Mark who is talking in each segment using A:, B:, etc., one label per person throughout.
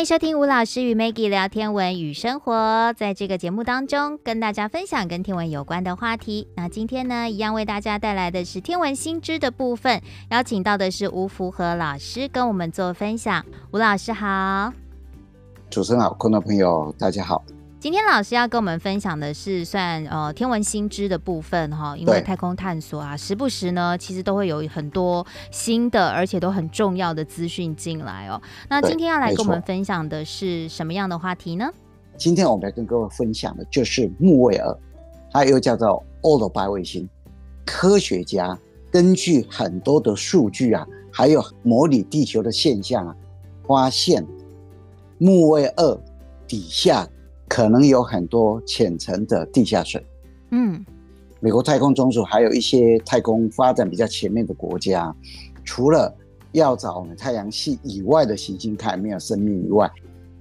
A: 欢迎收听吴老师与 Maggie 聊天文与生活，在这个节目当中，跟大家分享跟天文有关的话题。那今天呢，一样为大家带来的是天文新知的部分，邀请到的是吴福和老师跟我们做分享。吴老师好，
B: 主持人好，观众朋友大家好。
A: 今天老师要跟我们分享的是算呃天文新知的部分哈，因为太空探索啊，时不时呢其实都会有很多新的而且都很重要的资讯进来哦。那今天要来跟我们分享的是什么样的话题呢？
B: 今天我们来跟各位分享的就是木卫二，它又叫做欧罗巴卫星。科学家根据很多的数据啊，还有模拟地球的现象啊，发现木卫二底下。可能有很多浅层的地下水。嗯，美国太空总署还有一些太空发展比较前面的国家，除了要找我们太阳系以外的行星看有没有生命以外，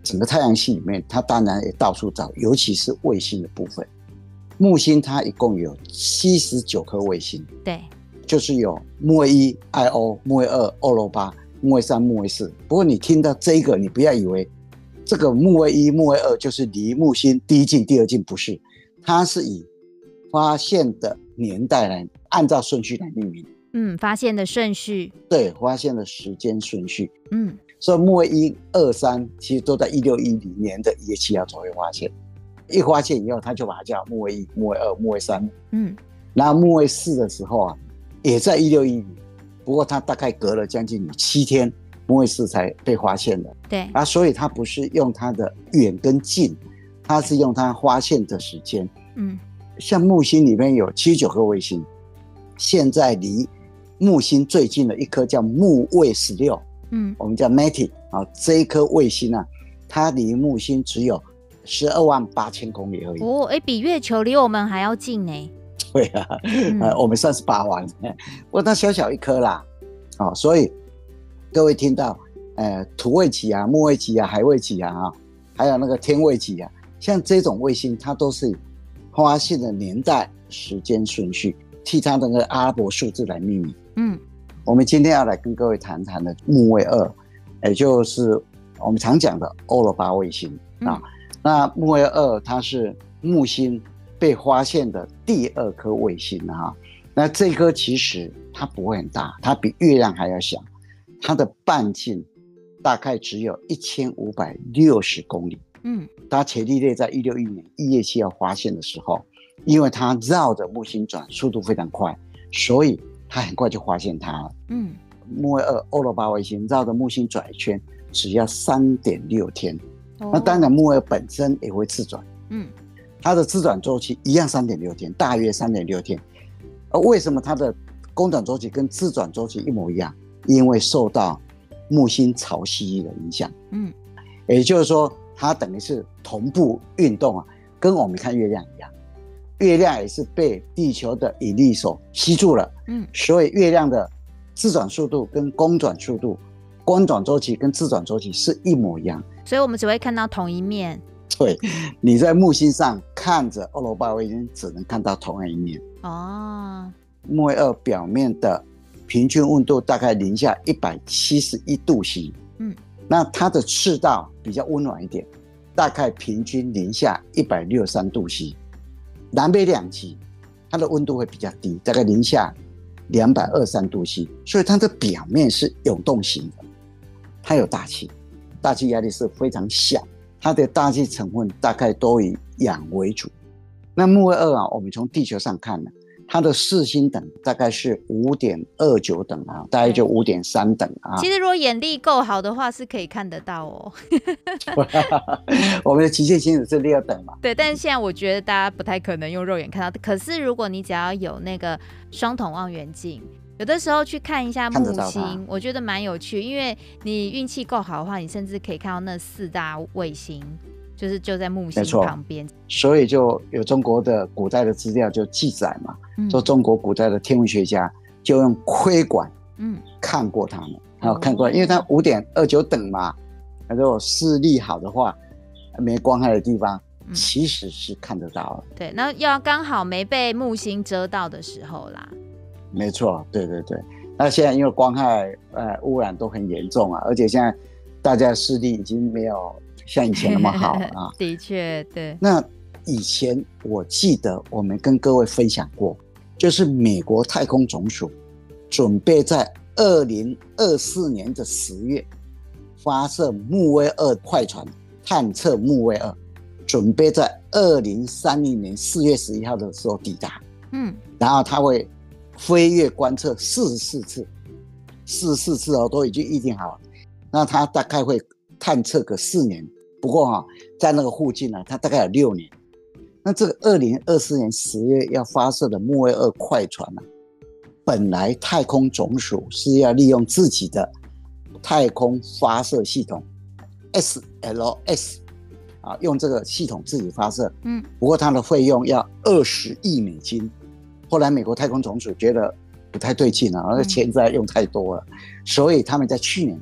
B: 整个太阳系里面，它当然也到处找，尤其是卫星的部分。木星它一共有七十九颗卫星，
A: 对，
B: 就是有木卫一、Io、木卫二、欧罗巴、木卫三、木卫四。不过你听到这个，你不要以为。这个木卫一、木卫二就是离木星第一近、第二近，不是，它是以发现的年代来按照顺序来命名。
A: 嗯，发现的顺序。
B: 对，发现的时间顺序。嗯，所以木卫一、二、三其实都在一六一零年的一月七号左右发现。一发现以后，他就把它叫木卫一、木卫二、木卫三。嗯，然后木卫四的时候啊，也在一六一零，不过它大概隔了将近七天。木卫四才被发现的，
A: 对
B: 啊，所以它不是用它的远跟近，它是用它发现的时间。嗯，像木星里面有七十九颗卫星，现在离木星最近的一颗叫木卫十六，嗯，我们叫 METIS 啊，这一颗卫星啊，它离木星只有十二万八千公里而已。
A: 哦，哎、欸，比月球离我们还要近呢。
B: 对啊，嗯、呃，我们算是八万，不过它小小一颗啦，啊，所以。各位听到，呃，土卫几啊、木卫几啊、海卫几啊，还有那个天卫几啊，像这种卫星，它都是以发现的年代、时间顺序，替它的那个阿拉伯数字来命名。嗯，我们今天要来跟各位谈谈的木卫二，也就是我们常讲的欧罗巴卫星啊。那木卫二它是木星被发现的第二颗卫星啊。那这颗其实它不会很大，它比月亮还要小。它的半径大概只有一千五百六十公里。嗯，它伽利略在一六一年一月七号发现的时候，因为它绕着木星转，速度非常快，所以它很快就发现它了。嗯，木卫二欧罗巴卫星绕着木星转一圈，只要三点六天。哦、那当然，木卫二本身也会自转。嗯，它的自转周期一样三点六天，大约三点六天。而为什么它的公转周期跟自转周期一模一样？因为受到木星潮汐的影响，嗯，也就是说，它等于是同步运动啊，跟我们看月亮一样，月亮也是被地球的引力所吸住了，嗯，所以月亮的自转速度跟公转速度、公转周期跟自转周期是一模一样，
A: 所以我们只会看到同一面。
B: 对，你在木星上看着欧罗巴卫星，只能看到同样一面。哦，木卫二表面的。平均温度大概零下一百七十一度 C，嗯，那它的赤道比较温暖一点，大概平均零下一百六十三度 C。南北两极，它的温度会比较低，大概零下两百二十三度 C。所以它的表面是涌动型的，它有大气，大气压力是非常小，它的大气成分大概都以氧为主。那木卫二啊，我们从地球上看呢。它的四星等大概是五点二九等啊，大概就五点三等啊。
A: 其实如果眼力够好的话，是可以看得到哦。
B: 我们的极限星子是六等嘛？
A: 对，但是现在我觉得大家不太可能用肉眼看到。可是如果你只要有那个双筒望远镜，有的时候去看一下木星，我觉得蛮有趣，因为你运气够好的话，你甚至可以看到那四大卫星。就是就在木星旁边，
B: 所以就有中国的古代的资料就记载嘛，嗯、说中国古代的天文学家就用窥管，嗯，看过他们，然后看过，因为它五点二九等嘛，如果视力好的话，没光害的地方其实是看得到的、嗯。
A: 对，那要刚好没被木星遮到的时候啦。
B: 没错，对对对。那现在因为光害呃污染都很严重啊，而且现在。大家视力已经没有像以前那么好了啊。
A: 的确，对。
B: 那以前我记得我们跟各位分享过，就是美国太空总署准备在二零二四年的十月发射木卫二快船探测木卫二，准备在二零三零年四月十一号的时候抵达。嗯，然后他会飞跃观测四十四次，四十四次哦都已经预定好了。那他大概会探测个四年，不过哈、哦，在那个附近呢，它大概有六年。那这个二零二四年十月要发射的木卫二快船呢、啊，本来太空总署是要利用自己的太空发射系统 SLS 啊，用这个系统自己发射。嗯，不过它的费用要二十亿美金。后来美国太空总署觉得不太对劲了，而且钱在用太多了，所以他们在去年。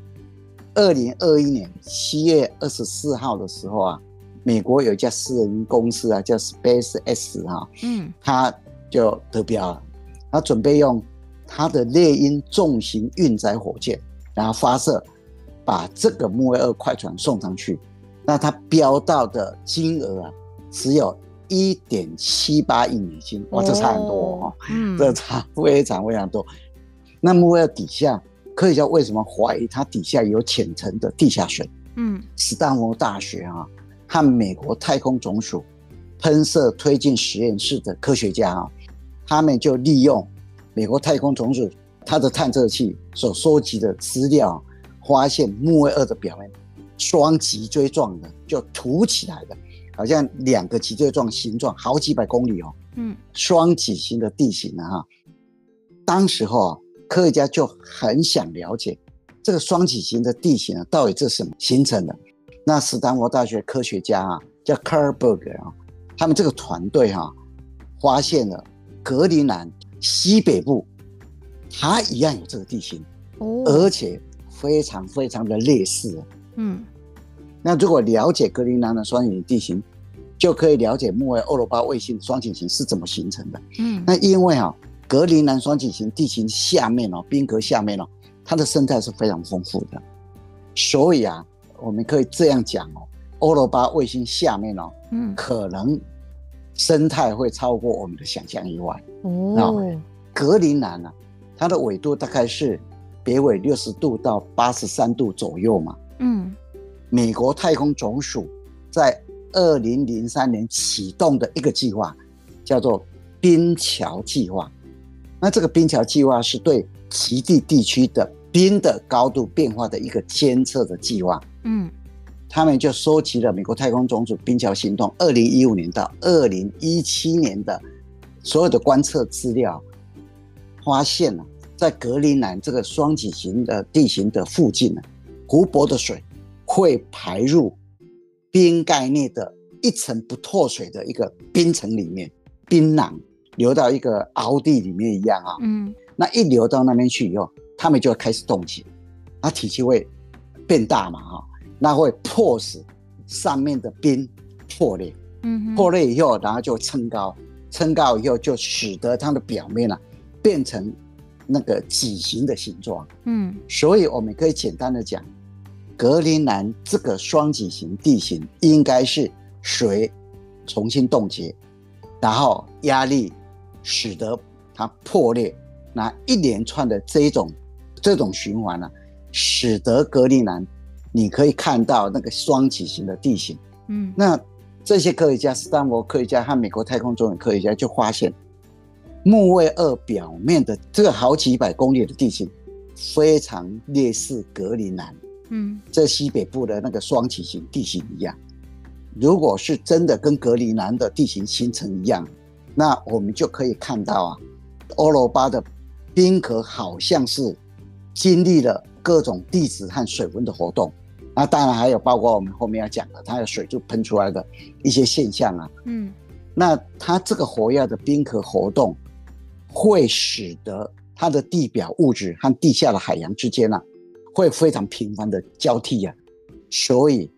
B: 二零二一年七月二十四号的时候啊，美国有一家私人公司啊，叫 Space X 哈，嗯，他就得标了，他准备用他的猎鹰重型运载火箭，然后发射，把这个木卫二快船送上去。那他标到的金额啊，只有一点七八亿美金，哇，这差很多哦，嗯，这差非常非常多。那木卫二底下。科学家为什么怀疑它底下有浅层的地下水？嗯，斯坦福大学啊和美国太空总署喷射推进实验室的科学家啊，他们就利用美国太空总署它的探测器所收集的资料，发现木卫二的表面双脊椎状的，就凸起来的，好像两个脊椎状形状，好几百公里哦。嗯，双脊形的地形啊，当时候啊。科学家就很想了解这个双脊型的地形啊，到底这是什么形成的？那斯坦福大学科学家啊，叫 Carlberg 啊，他们这个团队哈，发现了格陵兰西北部，它一样有这个地形，哦，而且非常非常的类似。嗯，那如果了解格陵兰的双脊地形，就可以了解木卫欧罗巴卫星的双脊型是怎么形成的。嗯，那因为啊。格陵兰双脊型地形下面哦，冰格下面哦，它的生态是非常丰富的，所以啊，我们可以这样讲哦，欧罗巴卫星下面哦，嗯，可能生态会超过我们的想象以外。哦。格陵兰啊，它的纬度大概是北纬六十度到八十三度左右嘛，嗯，美国太空总署在二零零三年启动的一个计划，叫做冰桥计划。那这个冰桥计划是对极地地区的冰的高度变化的一个监测的计划。嗯，他们就收集了美国太空总署冰桥行动二零一五年到二零一七年的所有的观测资料，发现了在格陵兰这个双脊型的地形的附近呢，湖泊的水会排入冰盖内的一层不透水的一个冰层里面，冰囊。流到一个凹地里面一样啊，嗯，那一流到那边去以后，它们就会开始冻结，它体积会变大嘛，哈，那会迫使上面的冰破裂，嗯，破裂以后，然后就撑高，撑高以后就使得它的表面啊变成那个脊形的形状，嗯，所以我们可以简单的讲，格陵兰这个双脊形地形应该是水重新冻结，然后压力。使得它破裂，那一连串的这种这种循环呢、啊，使得格陵兰，你可以看到那个双脊型的地形。嗯，那这些科学家，斯坦福科学家和美国太空总署科学家就发现，木卫二表面的这个好几百公里的地形，非常类似格陵兰。嗯，这西北部的那个双脊型地形一样。如果是真的跟格陵兰的地形形成一样。那我们就可以看到啊，欧罗巴的冰壳好像是经历了各种地质和水温的活动，那当然还有包括我们后面要讲的，它的水柱喷出来的一些现象啊。嗯，那它这个活跃的冰壳活动，会使得它的地表物质和地下的海洋之间呢、啊，会非常频繁的交替啊，所以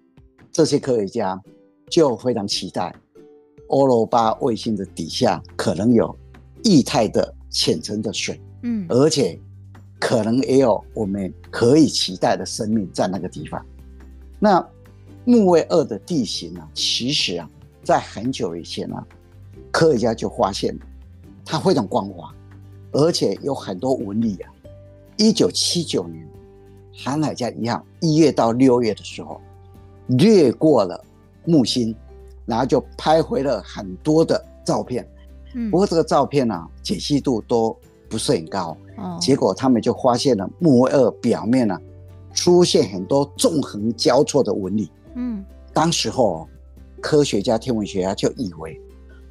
B: 这些科学家就非常期待。欧罗巴卫星的底下可能有液态的浅层的水，嗯，而且可能也有我们可以期待的生命在那个地方。那木卫二的地形呢、啊，其实啊，在很久以前啊，科学家就发现，它非常光滑，而且有很多纹理啊。一九七九年，航海家一号一月到六月的时候，掠过了木星，然后就拍回了很多的照片。不过这个照片呢、啊，解析度都不是很高。结果他们就发现了木卫二表面呢、啊，出现很多纵横交错的纹理。嗯，当时候科学家、天文学家就以为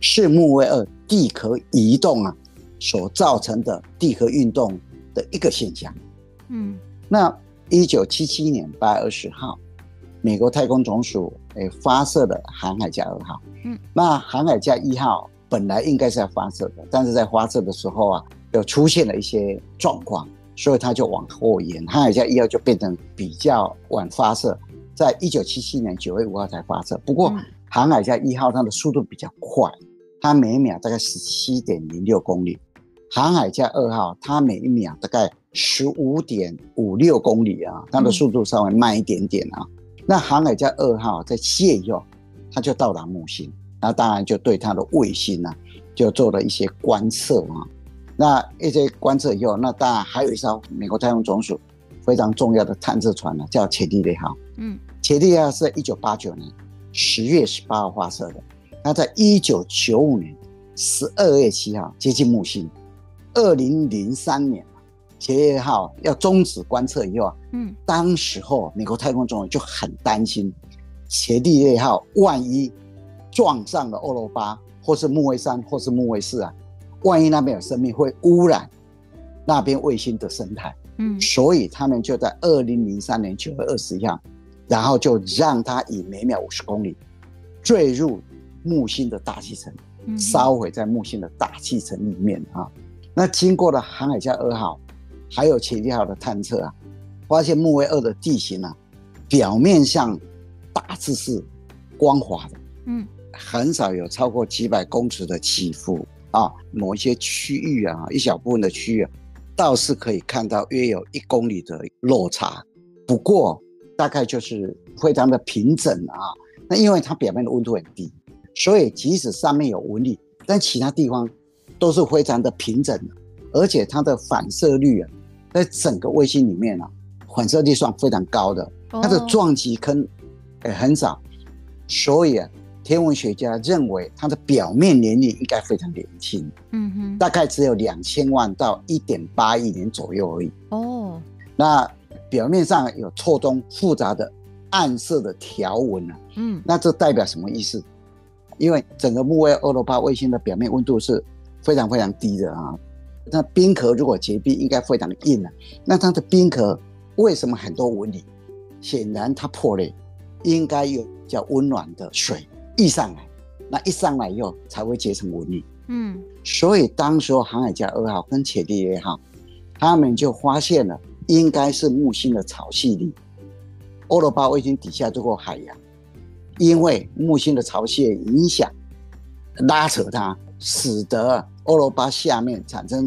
B: 是木卫二地壳移动啊所造成的地壳运动的一个现象。嗯，那一九七七年八月二十号，美国太空总署诶发射的航海家二号。嗯，那航海家一号本来应该是要发射的，但是在发射的时候啊，又出现了一些状况，所以它就往后延，航海家一号就变成比较晚发射。在一九七七年九月五号才发射，不过航海家一号它的速度比较快，它每秒大概十七点零六公里，航海家二号它每一秒大概十五点五六公里啊，它的速度稍微慢一点点啊。嗯、那航海家二号在七月以后，它就到达木星，那当然就对它的卫星呢、啊，就做了一些观测啊。那一些观测以后，那当然还有一艘美国太空总署非常重要的探测船呢、啊，叫伽利略号。嗯。伽利略号是在一九八九年十月十八号发射的，那在一九九五年十二月七号接近木星。二零零三年，伽利略号要终止观测以后啊，嗯，当时候美国太空总署就很担心，伽利略号万一撞上了欧罗巴，或是木卫三，或是木卫四啊，万一那边有生命，会污染那边卫星的生态。嗯，所以他们就在二零零三年九月二十一号。然后就让它以每秒五十公里坠入木星的大气层，烧毁在木星的大气层里面啊。那经过了航海家二号还有伽利略号的探测啊，发现木卫二的地形啊，表面上大致是光滑的，嗯，很少有超过几百公尺的起伏啊。某一些区域啊，一小部分的区域啊，倒是可以看到约有一公里的落差。不过。大概就是非常的平整啊，那因为它表面的温度很低，所以即使上面有纹理，但其他地方都是非常的平整的，而且它的反射率啊，在整个卫星里面啊，反射率算非常高的，它的撞击坑也很少，所以啊，天文学家认为它的表面年龄应该非常年轻，嗯哼，大概只有两千万到一点八亿年左右而已。哦，那。表面上有错综复杂的暗色的条纹啊，嗯，那这代表什么意思？因为整个木卫二欧罗巴卫星的表面温度是非常非常低的啊，那冰壳如果结冰，应该非常的硬啊。那它的冰壳为什么很多纹理？显然它破裂，应该有比较温暖的水溢上来，那一上来以后才会结成纹理。嗯，所以当时候航海家二号跟伽利略号，他们就发现了。应该是木星的潮汐力，欧罗巴卫星底下这个海洋，因为木星的潮汐影响，拉扯它，使得欧罗巴下面产生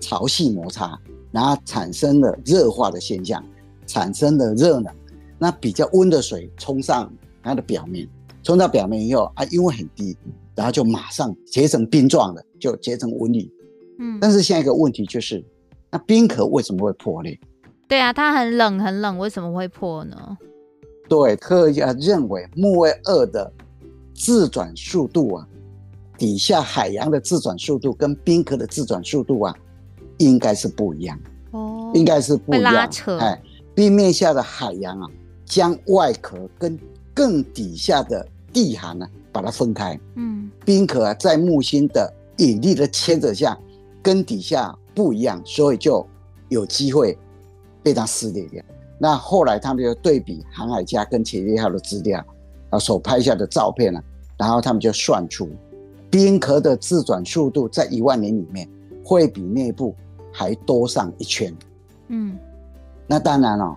B: 潮汐摩擦，然后产生了热化的现象，产生了热能，那比较温的水冲上它的表面，冲到表面以后啊，因为很低，然后就马上结成冰状的，就结成纹理。嗯，但是现在一个问题就是，那冰壳为什么会破裂？
A: 对啊，它很冷很冷，为什么会破呢？
B: 对，科学家认为木卫二的自转速度啊，底下海洋的自转速度跟冰壳的自转速度啊，应该是不一样。哦，应该是不一样。拉扯。哎，冰面下的海洋啊，将外壳跟更底下的地涵呢，把它分开。嗯，冰壳啊，在木星的引力的牵扯下，跟底下不一样，所以就有机会。被它撕裂掉。那后来他们就对比航海家跟伽利略号的资料啊，所拍下的照片呢，然后他们就算出冰壳的自转速度在一万年里面会比内部还多上一圈。嗯，那当然了，哦，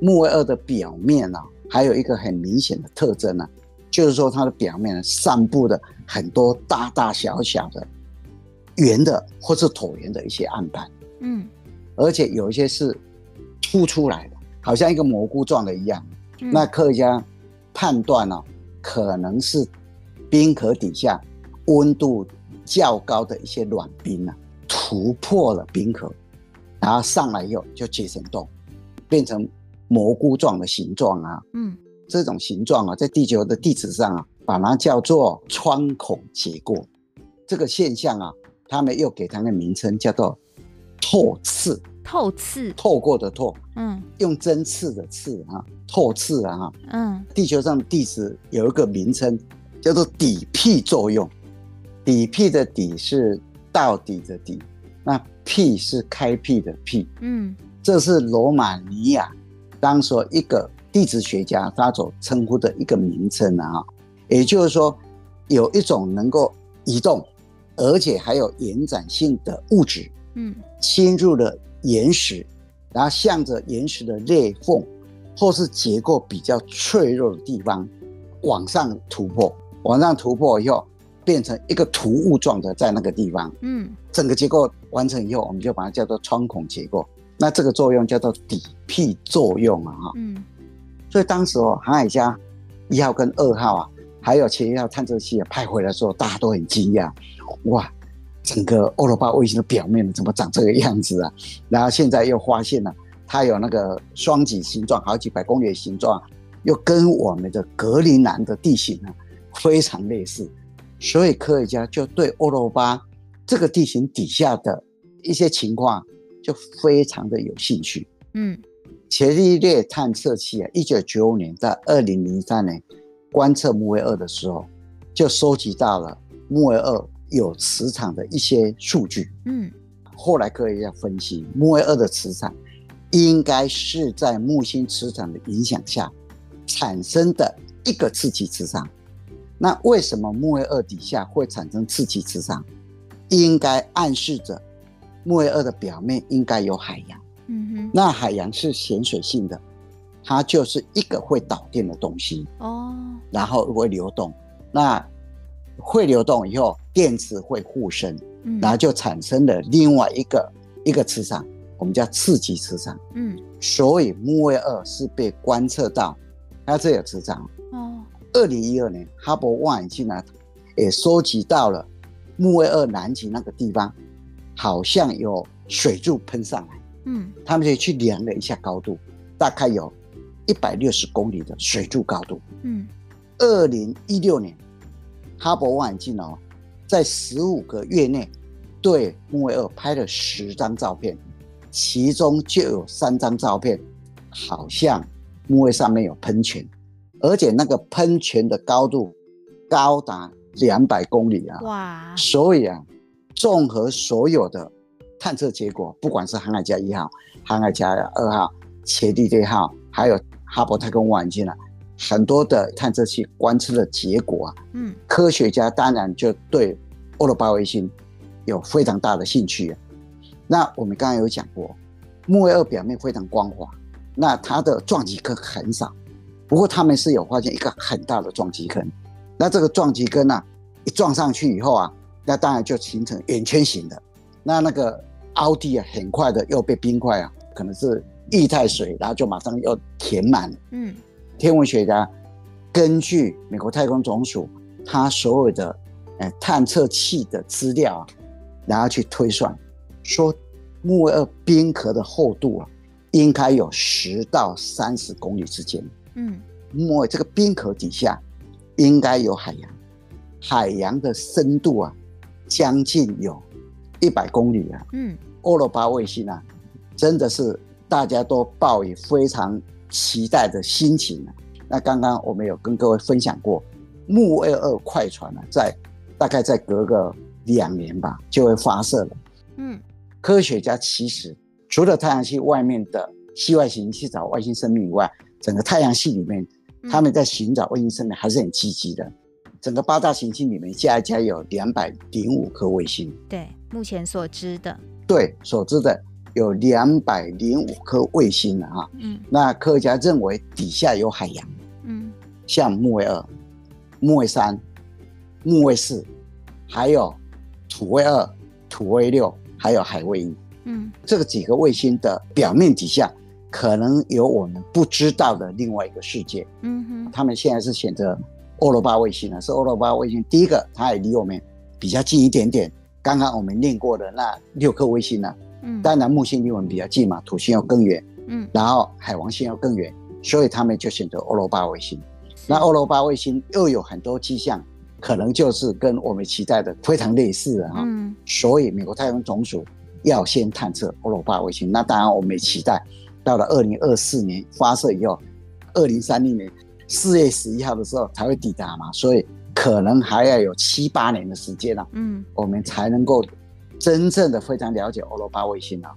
B: 木卫二的表面呢，哦，还有一个很明显的特征呢，就是说它的表面呢散布的很多大大小小的圆的或是椭圆的一些暗斑。嗯，而且有一些是。凸出来的，好像一个蘑菇状的一样，嗯、那科学家判断呢、哦，可能是冰壳底下温度较高的一些软冰啊，突破了冰壳，然后上来以后就结成冻，变成蘑菇状的形状啊。嗯，这种形状啊，在地球的地质上啊，把它叫做穿孔结构。这个现象啊，他们又给它的名称叫做透刺。
A: 透刺，
B: 透过的透，嗯，用针刺的刺啊，透刺啊，嗯，地球上的地质有一个名称叫做底隙作用，底隙的底是到底的底，那 P 是开辟的辟，嗯，这是罗马尼亚当时一个地质学家他所称呼的一个名称啊，也就是说有一种能够移动，而且还有延展性的物质，嗯，侵入了。岩石，然后向着岩石的裂缝，或是结构比较脆弱的地方往上突破，往上突破以后，变成一个突兀状的在那个地方。嗯，整个结构完成以后，我们就把它叫做穿孔结构。那这个作用叫做底隙作用啊，哈。嗯，所以当时哦，航海家一号跟二号啊，还有前一号探测器啊派回来的时候，大家都很惊讶，哇！整个欧罗巴卫星的表面怎么长这个样子啊？然后现在又发现了它有那个双脊形状，好几百公里的形状，又跟我们的格陵兰的地形啊非常类似，所以科学家就对欧罗巴这个地形底下的一些情况就非常的有兴趣。嗯，伽利略探测器啊，一九九五年到二零零三年观测木卫二的时候，就收集到了木卫二。有磁场的一些数据，嗯，后来科学家分析，木卫二的磁场应该是在木星磁场的影响下产生的一个刺激磁场。那为什么木卫二底下会产生刺激磁场？应该暗示着木卫二的表面应该有海洋。嗯哼，那海洋是咸水性的，它就是一个会导电的东西哦，然后会流动。那会流动以后，电子会互生，嗯，然后就产生了另外一个一个磁场，我们叫次级磁场。嗯，所以木卫二是被观测到它这有磁场。哦，二零一二年哈勃望远镜呢也收集到了木卫二南极那个地方，好像有水柱喷上来。嗯，他们就去量了一下高度，大概有一百六十公里的水柱高度。嗯，二零一六年。哈勃望远镜哦，在十五个月内对木卫二拍了十张照片，其中就有三张照片，好像木卫上面有喷泉，而且那个喷泉的高度高达两百公里啊！哇！所以啊，综合所有的探测结果，不管是航海家一号、航海家二号、伽利略号，还有哈勃太空望远镜啊。很多的探测器观测的结果啊，嗯，科学家当然就对欧罗巴卫星有非常大的兴趣啊。那我们刚刚有讲过，木卫二表面非常光滑，那它的撞击坑很少。不过他们是有发现一个很大的撞击坑，那这个撞击坑啊，一撞上去以后啊，那当然就形成圆圈形的。那那个凹地啊，很快的又被冰块啊，可能是液态水，然后就马上又填满了。嗯。天文学家根据美国太空总署它所有的呃探测器的资料啊，然后去推算，说木卫二冰壳的厚度啊，应该有十到三十公里之间。嗯，木卫这个冰壳底下应该有海洋，海洋的深度啊，将近有一百公里啊。嗯，欧罗巴卫星啊，真的是大家都抱以非常。期待的心情。那刚刚我们有跟各位分享过，木卫二快船呢，在大概再隔个两年吧，就会发射了。嗯，科学家其实除了太阳系外面的系外行星去找外星生命以外，整个太阳系里面，他们在寻找卫星生命还是很积极的。整个八大行星里面加一加有两百零五颗卫星。
A: 对，目前所知的。
B: 对，所知的。有两百零五颗卫星了哈，嗯，那科学家认为底下有海洋，嗯，像木卫二、木卫三、木卫四，还有土卫二、土卫六，还有海卫一，嗯，这个几个卫星的表面底下可能有我们不知道的另外一个世界。
A: 嗯哼，
B: 他们现在是选择欧罗巴卫星呢，是欧罗巴卫星。第一个，它也离我们比较近一点点。刚刚我们念过的那六颗卫星呢，嗯，当然木星离我们比较近嘛，土星要更远，嗯，然后海王星要更远，所以他们就选择欧罗巴卫星。那欧罗巴卫星又有很多迹象，可能就是跟我们期待的非常类似的哈。嗯，所以美国太空总署要先探测欧罗巴卫星。那当然，我们也期待到了二零二四年发射以后，二零三零年四月十一号的时候才会抵达嘛。所以可能还要有七八年的时间了。嗯，我们才能够真正的非常了解欧罗巴卫星啊，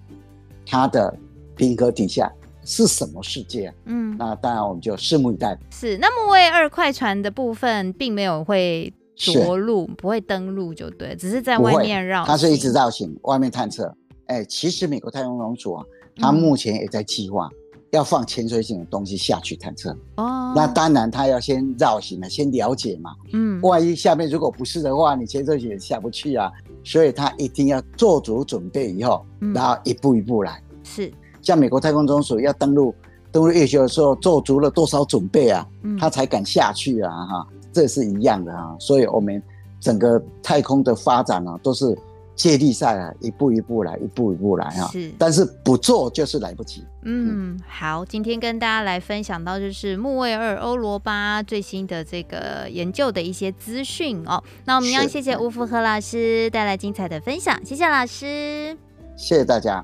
B: 它的冰河底下。是什么世界啊？嗯，那当然我们就拭目以待。
A: 是，那木卫二快船的部分并没有会着陆，不会登陆，就对，只是在外面绕。
B: 它是一直绕行，外面探测。哎、欸，其实美国太空总署啊，它目前也在计划要放潜水艇的东西下去探测。哦、嗯，那当然它要先绕行了，先了解嘛。嗯，万一下面如果不是的话，你潜水艇也下不去啊。所以它一定要做足准备以后，然后一步一步来。
A: 是。
B: 像美国太空总署要登陆登陆月球的时候，做足了多少准备啊？嗯，他才敢下去啊！哈，这是一样的啊。所以，我们整个太空的发展呢、啊，都是接力赛啊，一步一步来，一步一步来啊。是，但是不做就是来不及。
A: 嗯，好，今天跟大家来分享到就是木卫二欧罗巴最新的这个研究的一些资讯哦。那我们要谢谢吴福和老师带来精彩的分享，谢谢老师，
B: 谢谢大家。